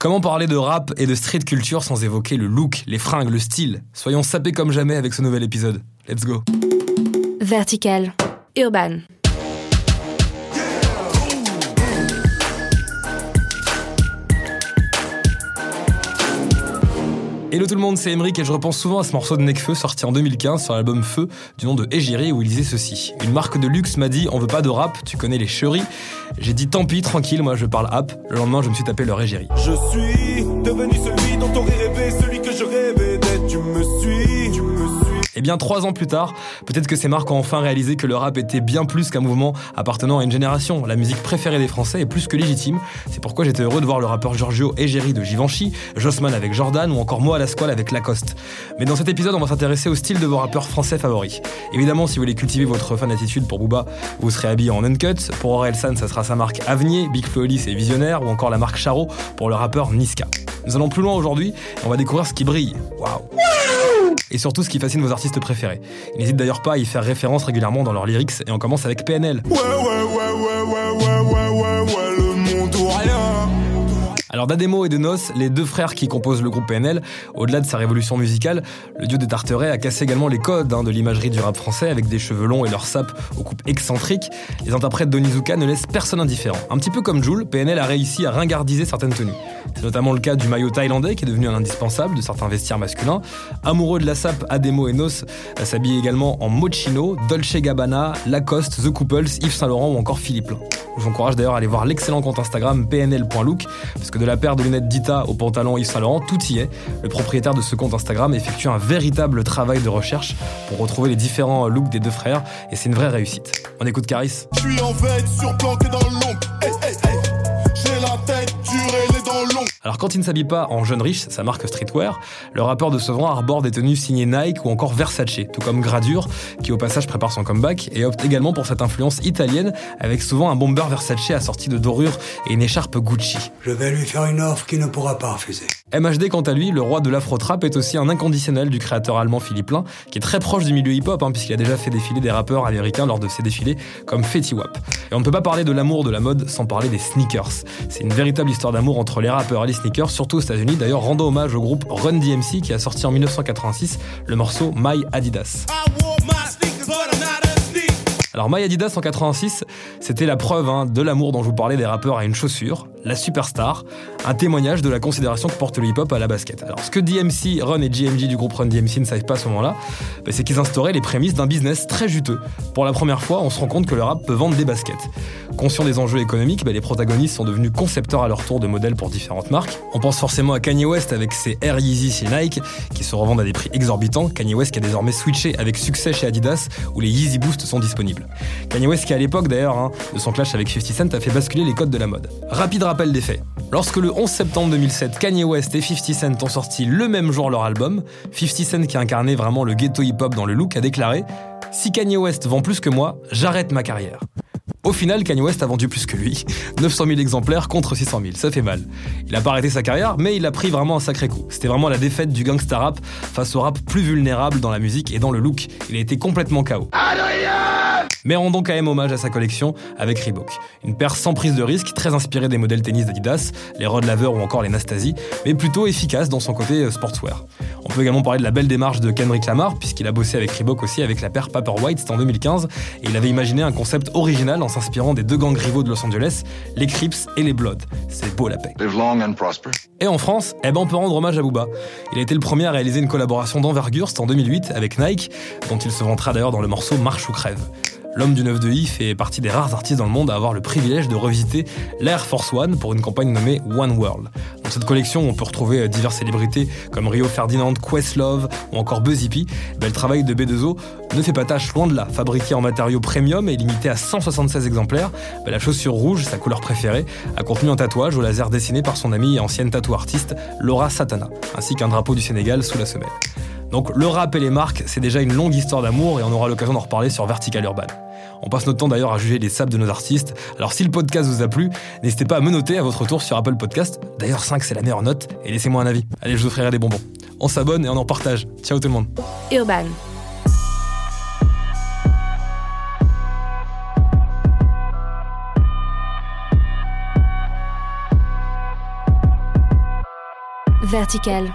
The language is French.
Comment parler de rap et de street culture sans évoquer le look, les fringues, le style? Soyons sapés comme jamais avec ce nouvel épisode. Let's go. Vertical. Urban. Hello tout le monde, c'est Emeric et je repense souvent à ce morceau de Necfeu sorti en 2015 sur l'album Feu du nom de Égiri où il disait ceci. Une marque de luxe m'a dit on veut pas de rap, tu connais les cheries. J'ai dit tant pis, tranquille, moi je parle rap. Le lendemain je me suis tapé leur Égiri. Je suis devenu celui dont t'aurais rêvé, celui que je rêvais d'être. Tu me suis, tu me suis. Et bien trois ans plus tard, peut-être que ces marques ont enfin réalisé que le rap était bien plus qu'un mouvement appartenant à une génération. La musique préférée des Français est plus que légitime. C'est pourquoi j'étais heureux de voir le rappeur Giorgio Egeri de Givenchy, Jossman avec Jordan ou encore moi à la squale avec Lacoste. Mais dans cet épisode, on va s'intéresser au style de vos rappeurs français favoris. Évidemment, si vous voulez cultiver votre fan attitude pour Booba, vous serez habillé en uncut. Pour Orelsan, ça sera sa marque Avenir, Big Flo et Visionnaire ou encore la marque Charo pour le rappeur Niska. Nous allons plus loin aujourd'hui et on va découvrir ce qui brille. Waouh et surtout ce qui fascine vos artistes préférés. Ils n'hésitent d'ailleurs pas à y faire référence régulièrement dans leurs lyrics et on commence avec PNL. Alors d'Ademo et de Nos, les deux frères qui composent le groupe PNL, au-delà de sa révolution musicale, le dieu des Tarterets a cassé également les codes hein, de l'imagerie du rap français avec des cheveux longs et leur sapes aux coupes excentriques. Les interprètes d'Onizuka ne laissent personne indifférent. Un petit peu comme Jules, PNL a réussi à ringardiser certaines tenues. C'est notamment le cas du maillot thaïlandais qui est devenu un indispensable de certains vestiaires masculins. Amoureux de la sape, Ademo et Nos s'habillent également en Mochino, Dolce Gabbana, Lacoste, The Couples, Yves Saint Laurent ou encore Philippe Lain. Je vous encourage d'ailleurs à aller voir l'excellent compte Instagram pnl.look, parce que de la paire de lunettes Dita au pantalon Yves Saint Laurent, tout y est. Le propriétaire de ce compte Instagram effectue un véritable travail de recherche pour retrouver les différents looks des deux frères, et c'est une vraie réussite. On écoute Caris. Je suis en dans. J'ai la tête dure et les dents longues. Alors quand il ne s'habille pas en jeune riche, sa marque streetwear, le rappeur de Sevran arbore des tenues signées Nike ou encore Versace, tout comme Gradure, qui au passage prépare son comeback et opte également pour cette influence italienne, avec souvent un bomber Versace assorti de dorures et une écharpe Gucci. Je vais lui faire une offre qu'il ne pourra pas refuser. MHD, quant à lui, le roi de l'afro-trap, est aussi un inconditionnel du créateur allemand Philippe Lain, qui est très proche du milieu hip-hop, hein, puisqu'il a déjà fait défiler des rappeurs américains lors de ses défilés comme Fetty Wap. Et on ne peut pas parler de l'amour de la mode sans parler des sneakers. C'est une véritable histoire d'amour entre les rappeurs et les sneakers, surtout aux États-Unis. D'ailleurs, rendant hommage au groupe Run DMC qui a sorti en 1986 le morceau My Adidas. Alors My Adidas en 86, c'était la preuve hein, de l'amour dont je vous parlais des rappeurs à une chaussure, la superstar, un témoignage de la considération que porte le hip-hop à la basket. Alors ce que DMC, Run et GMG du groupe Run DMC ne savent pas à ce moment-là, bah, c'est qu'ils instauraient les prémices d'un business très juteux. Pour la première fois, on se rend compte que le rap peut vendre des baskets. Conscient des enjeux économiques, bah, les protagonistes sont devenus concepteurs à leur tour de modèles pour différentes marques. On pense forcément à Kanye West avec ses Air Yeezy chez Nike, qui se revendent à des prix exorbitants. Kanye West qui a désormais switché avec succès chez Adidas, où les Yeezy Boost sont disponibles. Kanye West qui à l'époque d'ailleurs hein, de son clash avec 50 Cent a fait basculer les codes de la mode. Rapide rappel des faits. Lorsque le 11 septembre 2007, Kanye West et 50 Cent ont sorti le même jour leur album, 50 Cent qui incarnait vraiment le ghetto hip-hop dans le look a déclaré Si Kanye West vend plus que moi, j'arrête ma carrière. Au final, Kanye West a vendu plus que lui. 900 000 exemplaires contre 600 000, ça fait mal. Il a pas arrêté sa carrière, mais il a pris vraiment un sacré coup. C'était vraiment la défaite du gangsta rap face au rap plus vulnérable dans la musique et dans le look. Il a été complètement KO. Mais rendons quand même hommage à sa collection avec Reebok. Une paire sans prise de risque, très inspirée des modèles tennis d'Adidas, les Rod Laver ou encore les Nastasi, mais plutôt efficace dans son côté euh, sportswear. On peut également parler de la belle démarche de Kendrick Lamar, puisqu'il a bossé avec Reebok aussi avec la paire Paper White, c'était en 2015, et il avait imaginé un concept original en s'inspirant des deux gangs rivaux de Los Angeles, les Crips et les Bloods. C'est beau la paix. Et en France, eh ben on peut rendre hommage à Booba. Il a été le premier à réaliser une collaboration d'envergure, c'était en 2008, avec Nike, dont il se vantera d'ailleurs dans le morceau Marche ou crève. L'homme du 9 de I fait partie des rares artistes dans le monde à avoir le privilège de revisiter l'Air Force One pour une campagne nommée One World. Dans cette collection, on peut retrouver euh, diverses célébrités comme Rio Ferdinand, Questlove ou encore Buzz le travail de B2O ne fait pas tâche loin de là. Fabriqué en matériaux premium et limité à 176 exemplaires, la chaussure rouge, sa couleur préférée, a contenu un tatouage au laser dessiné par son amie et ancienne tatou artiste Laura Satana, ainsi qu'un drapeau du Sénégal sous la semelle. Donc le rap et les marques, c'est déjà une longue histoire d'amour et on aura l'occasion d'en reparler sur Vertical Urban. On passe notre temps d'ailleurs à juger les sables de nos artistes. Alors si le podcast vous a plu, n'hésitez pas à me noter à votre tour sur Apple Podcast. D'ailleurs 5 c'est la meilleure note et laissez-moi un avis. Allez, je vous offrirai des bonbons. On s'abonne et on en partage. Ciao tout le monde. Urban. Vertical.